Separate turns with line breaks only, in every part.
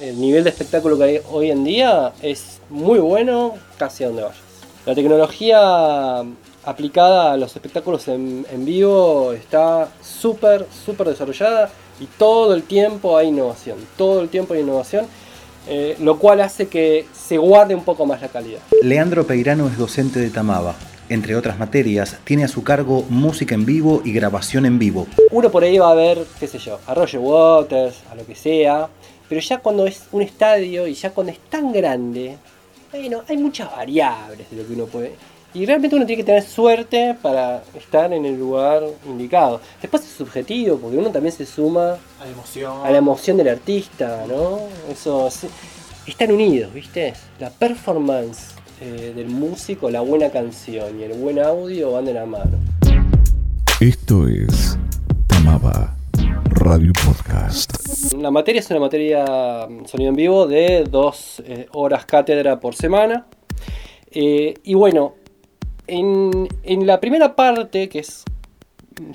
el nivel de espectáculo que hay hoy en día es muy bueno casi a donde vayas. La tecnología aplicada a los espectáculos en, en vivo está súper, súper desarrollada y todo el tiempo hay innovación, todo el tiempo hay innovación, eh, lo cual hace que se guarde un poco más la calidad.
Leandro Peirano es docente de Tamaba. Entre otras materias, tiene a su cargo música en vivo y grabación en vivo.
Uno por ahí va a ver, qué sé yo, a Roger Waters, a lo que sea, pero ya cuando es un estadio y ya cuando es tan grande, bueno, hay muchas variables de lo que uno puede. Y realmente uno tiene que tener suerte para estar en el lugar indicado. Después es subjetivo, porque uno también se suma
A la emoción.
a la emoción del artista, ¿no? Eso sí, están unidos, ¿viste? La performance eh, del músico, la buena canción y el buen audio van de la mano.
Esto es
La materia es una materia mm, sonido en vivo de dos eh, horas cátedra por semana. Eh, y bueno, en, en la primera parte, que es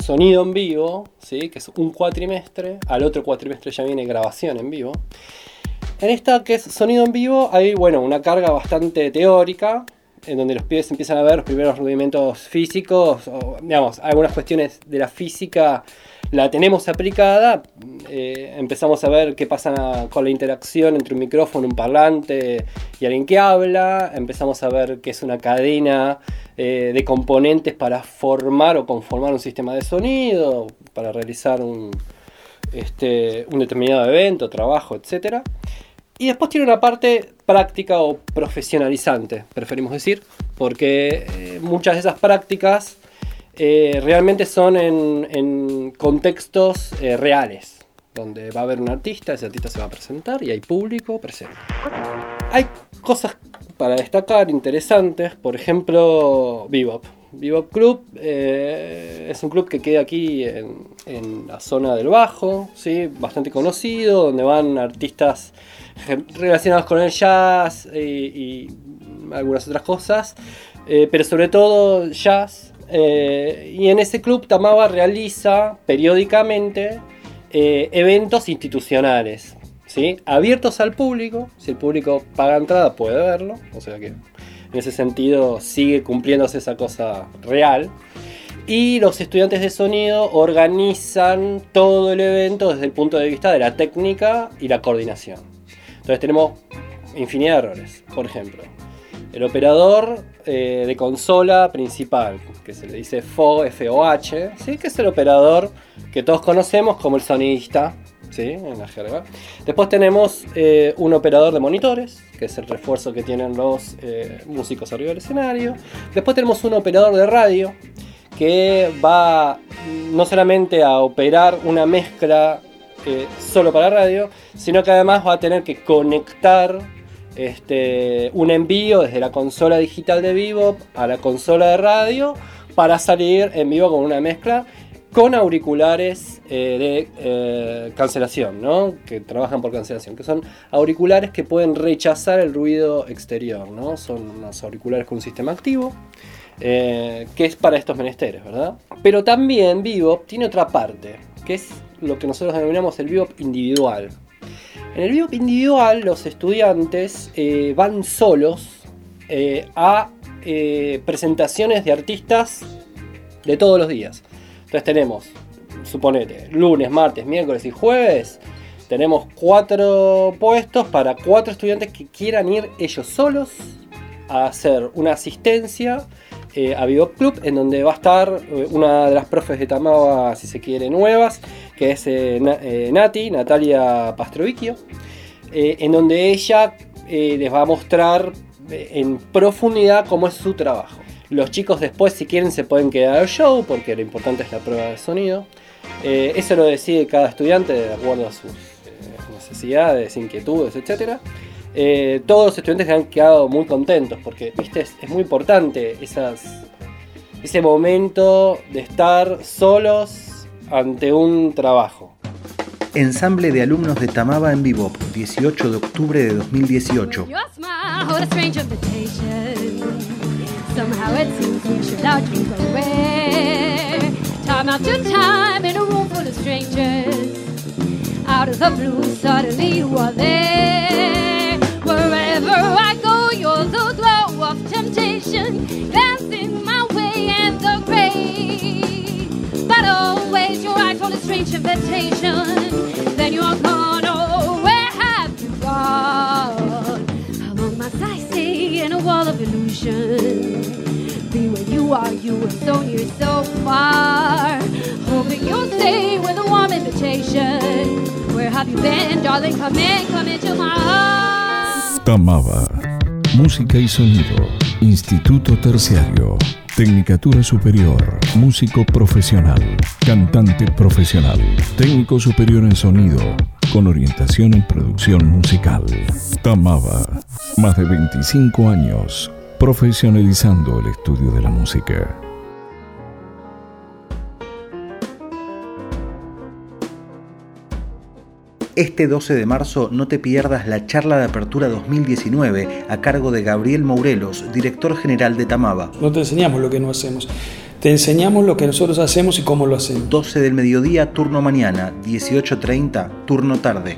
sonido en vivo, ¿sí? que es un cuatrimestre, al otro cuatrimestre ya viene grabación en vivo. En esta que es sonido en vivo hay bueno, una carga bastante teórica, en donde los pibes empiezan a ver los primeros rudimentos físicos, o digamos, algunas cuestiones de la física la tenemos aplicada, eh, empezamos a ver qué pasa con la interacción entre un micrófono, un parlante y alguien que habla, empezamos a ver qué es una cadena eh, de componentes para formar o conformar un sistema de sonido, para realizar un, este, un determinado evento, trabajo, etc. Y después tiene una parte práctica o profesionalizante, preferimos decir, porque eh, muchas de esas prácticas eh, realmente son en, contextos eh, reales, donde va a haber un artista, ese artista se va a presentar y hay público presente. Hay cosas para destacar interesantes, por ejemplo, Bebop. Bebop Club eh, es un club que queda aquí en, la zona del Bajo, ¿sí? bastante conocido, donde van artistas relacionados con el jazz y, algunas otras cosas, pero sobre todo jazz. Eh, y en ese club Tamaba realiza periódicamente eh, eventos institucionales, ¿sí? abiertos al público. Si el público paga entrada puede verlo, o sea que en ese sentido sigue cumpliéndose esa cosa real. Y los estudiantes de sonido organizan todo el evento desde el punto de vista de la técnica y la coordinación. Entonces tenemos infinidad de errores. Por ejemplo, el operador eh, de consola principal, que se le dice FO, FOH, ¿sí? que es el operador que todos conocemos como el sonidista, ¿sí? en la jerga. Después tenemos eh, un operador de monitores, que es el refuerzo que tienen los eh, músicos arriba del escenario. Después tenemos un operador de radio, que va no solamente a operar una mezcla solo para radio, sino que además va a tener que conectar este, un envío desde la consola digital de Vivo a la consola de radio para salir en vivo con una mezcla con auriculares eh, de eh, cancelación, ¿no? que trabajan por cancelación, que son auriculares que pueden rechazar el ruido exterior, ¿no? son unos auriculares con un sistema activo. eh, que es para estos menesteres, ¿verdad? Pero también Bebop tiene otra parte, que es lo que nosotros denominamos el Bebop individual. En el Bebop individual, los estudiantes eh, van solos eh, a eh, presentaciones de artistas de todos los días. Entonces tenemos, suponete, lunes, martes, miércoles y jueves. Tenemos cuatro puestos para cuatro estudiantes que quieran ir ellos solos a hacer una asistencia eh, a Bebop Club, en donde va a estar eh, una de las profes de Tamaba, si se quiere, nuevas, que es eh, Na- Nati, Natalia Pastrovicchio, en donde ella les va a mostrar en profundidad cómo es su trabajo. Los chicos después, si quieren, se pueden quedar al show, porque lo importante es la prueba de sonido. Eso lo decide cada estudiante de acuerdo a sus necesidades, inquietudes, etc. Eh, todos los estudiantes han quedado muy contentos porque, viste, es, es muy importante esas, ese momento de estar solos ante un trabajo.
Ensamble de alumnos de Tamaba en Bebop, 18 de octubre de 2018.
Strange invitation. Then you're gone. Oh, where have you gone? Among my stay in a wall of illusion. Be where you are, you are so far. Hoping you'll stay with a warm invitation. Where have you been, darling? Come in, come into my heart.
Tamaba. Música y sonido. Instituto Terciario. Tecnicatura Superior. Músico profesional. Cantante profesional. Técnico superior en sonido. Con orientación en producción musical. Tamaba. Más de 25 años. Profesionalizando el estudio de la música.
Este 12 de marzo no te pierdas la charla de apertura 2019 a cargo de Gabriel Mourelos, director general de Tamaba.
No te enseñamos lo que no hacemos, te enseñamos lo que nosotros hacemos y cómo lo hacemos.
12 del mediodía, turno mañana, 18.30, turno tarde.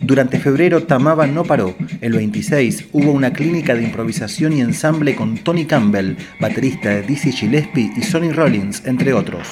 Durante febrero Tamaba no paró. El 26 hubo una clínica de improvisación y ensamble con Tony Campbell, baterista de Dizzy Gillespie y Sonny Rollins, entre otros.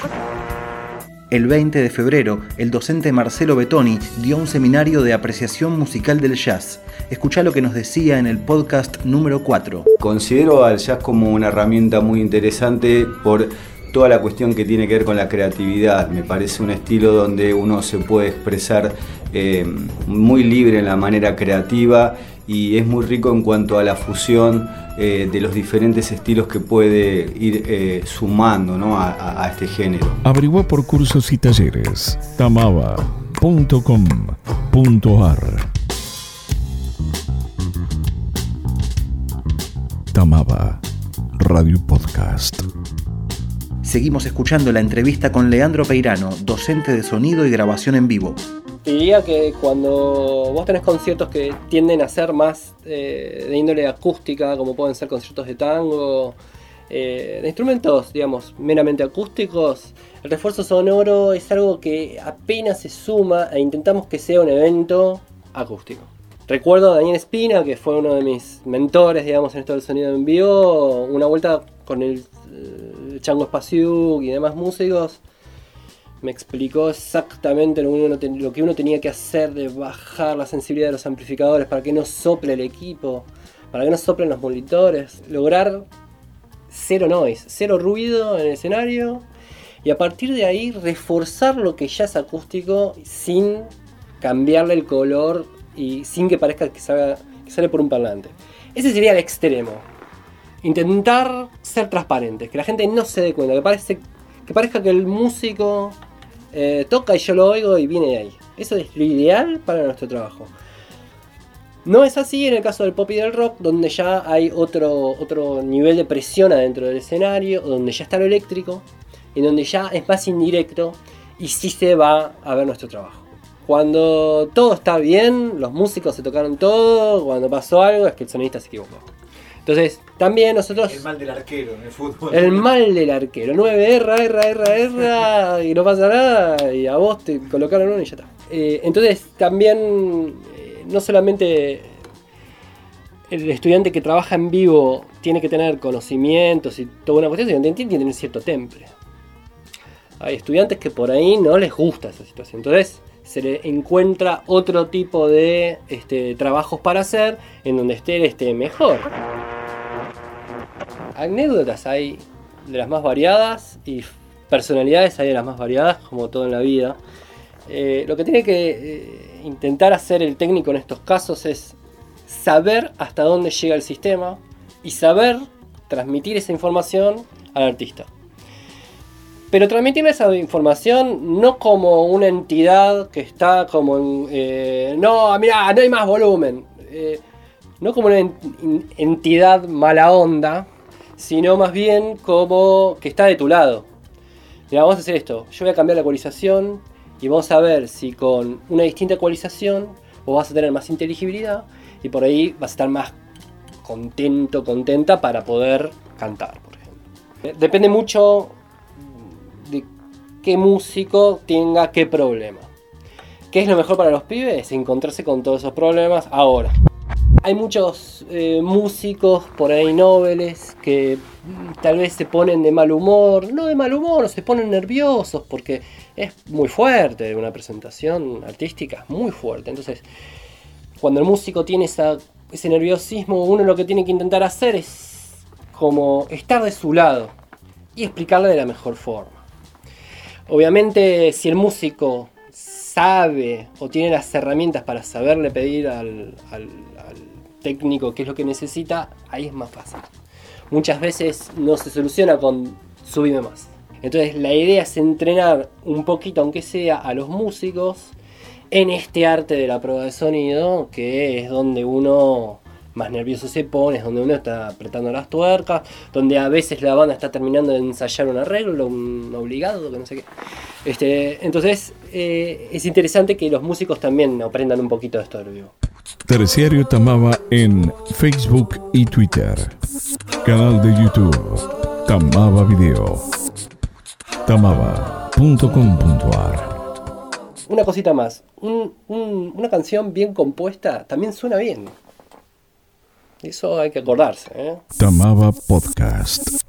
El 20 de febrero, el docente Marcelo Betoni dio un seminario de apreciación musical del jazz. Escucha lo que nos decía en el podcast número 4.
Considero al jazz como una herramienta muy interesante por toda la cuestión que tiene que ver con la creatividad. Me parece un estilo donde uno se puede expresar eh, muy libre en la manera creativa y es muy rico en cuanto a la fusión eh, de los diferentes estilos que puede ir eh, sumando ¿no? a, a- a este género.
Averigua por cursos y talleres. tamaba.com.ar Tamaba Radio Podcast.
Seguimos escuchando la entrevista con Leandro Peirano, docente de sonido y grabación en vivo.
Te diría que cuando vos tenés conciertos que tienden a ser más eh, de índole acústica, como pueden ser conciertos de tango, eh, de instrumentos, digamos, meramente acústicos, el refuerzo sonoro es algo que apenas se suma e intentamos que sea un evento acústico. Recuerdo a Daniel Espina, que fue uno de mis mentores, digamos, en esto del sonido en vivo, una vuelta con el eh, Chango Spasiuk y demás músicos, me explicó exactamente lo que, uno, tenía que hacer de bajar la sensibilidad de los amplificadores para que no sople el equipo, para que no soplen los monitores, lograr cero noise, cero ruido en el escenario y a partir de ahí reforzar lo que ya es acústico sin cambiarle el color y sin que parezca que, salga- que sale por un parlante. Ese sería el extremo. Intentar ser transparentes, que la gente no se dé cuenta, que, parece, que parezca que el músico eh, toca y yo lo oigo y viene de ahí. Eso es lo ideal para nuestro trabajo. No es así en el caso del pop y del rock, donde ya hay otro, otro nivel de presión adentro del escenario, donde ya está lo eléctrico, y donde ya es más indirecto y sí se va a ver nuestro trabajo. Cuando todo está bien, los músicos se tocaron todo, cuando pasó algo es que el sonista se equivocó. Entonces, también nosotros...
El mal del arquero en el fútbol.
El mal del arquero. 9 erra, erra, erra, erra y no pasa nada y a vos te colocaron uno y ya está. Eh, entonces también eh, no solamente el estudiante que trabaja en vivo tiene que tener conocimientos y toda una cuestión, sino que tiene que tener cierto temple. Hay estudiantes que por ahí no les gusta esa situación. Entonces se le encuentra otro tipo de este, trabajos para hacer en donde esté este, mejor anécdotas hay de las más variadas y personalidades hay de las más variadas, como todo en la vida. Eh, lo que tiene que eh, intentar hacer el técnico en estos casos es saber hasta dónde llega el sistema y saber transmitir esa información al artista. Pero transmitir esa información no como una entidad que está como en... eh, no, mira, no hay más volumen. No como una en- en- entidad mala onda, sino más bien como que está de tu lado. Mira, vamos a hacer esto. Yo voy a cambiar la ecualización y vamos a ver si con una distinta ecualización vos vas a tener más inteligibilidad y por ahí vas a estar más contento, contenta para poder cantar, por ejemplo. Eh, Depende mucho de qué músico tenga qué problema. ¿Qué es lo mejor para los pibes? Encontrarse con todos esos problemas ahora. Hay muchos eh, músicos por ahí nobles que tal vez se ponen de mal humor, no de mal humor, se ponen nerviosos porque es muy fuerte una presentación artística, muy fuerte. Entonces, cuando el músico tiene ese nerviosismo, uno lo que tiene que intentar hacer es como estar de su lado y explicarle de la mejor forma. Obviamente, si el músico sabe o tiene las herramientas para saberle pedir al técnico qué es lo que necesita, ahí es más fácil. Muchas veces no se soluciona con subime más. Entonces la idea es entrenar un poquito, aunque sea, a los músicos en este arte de la prueba de sonido, que es donde uno más nervioso se pone, es donde uno está apretando las tuercas, donde a veces la banda está terminando de ensayar un arreglo, un obligado, que no sé qué. Este, entonces eh, es interesante que los músicos también aprendan un poquito de esto del vivo.
Terciario Tamaba en Facebook y Twitter. Canal de YouTube Tamaba Video. Tamaba.com.ar
Una cosita más. Un- un- una canción bien compuesta también suena bien. Eso hay que acordarse. ¿eh?
Tamaba Podcast.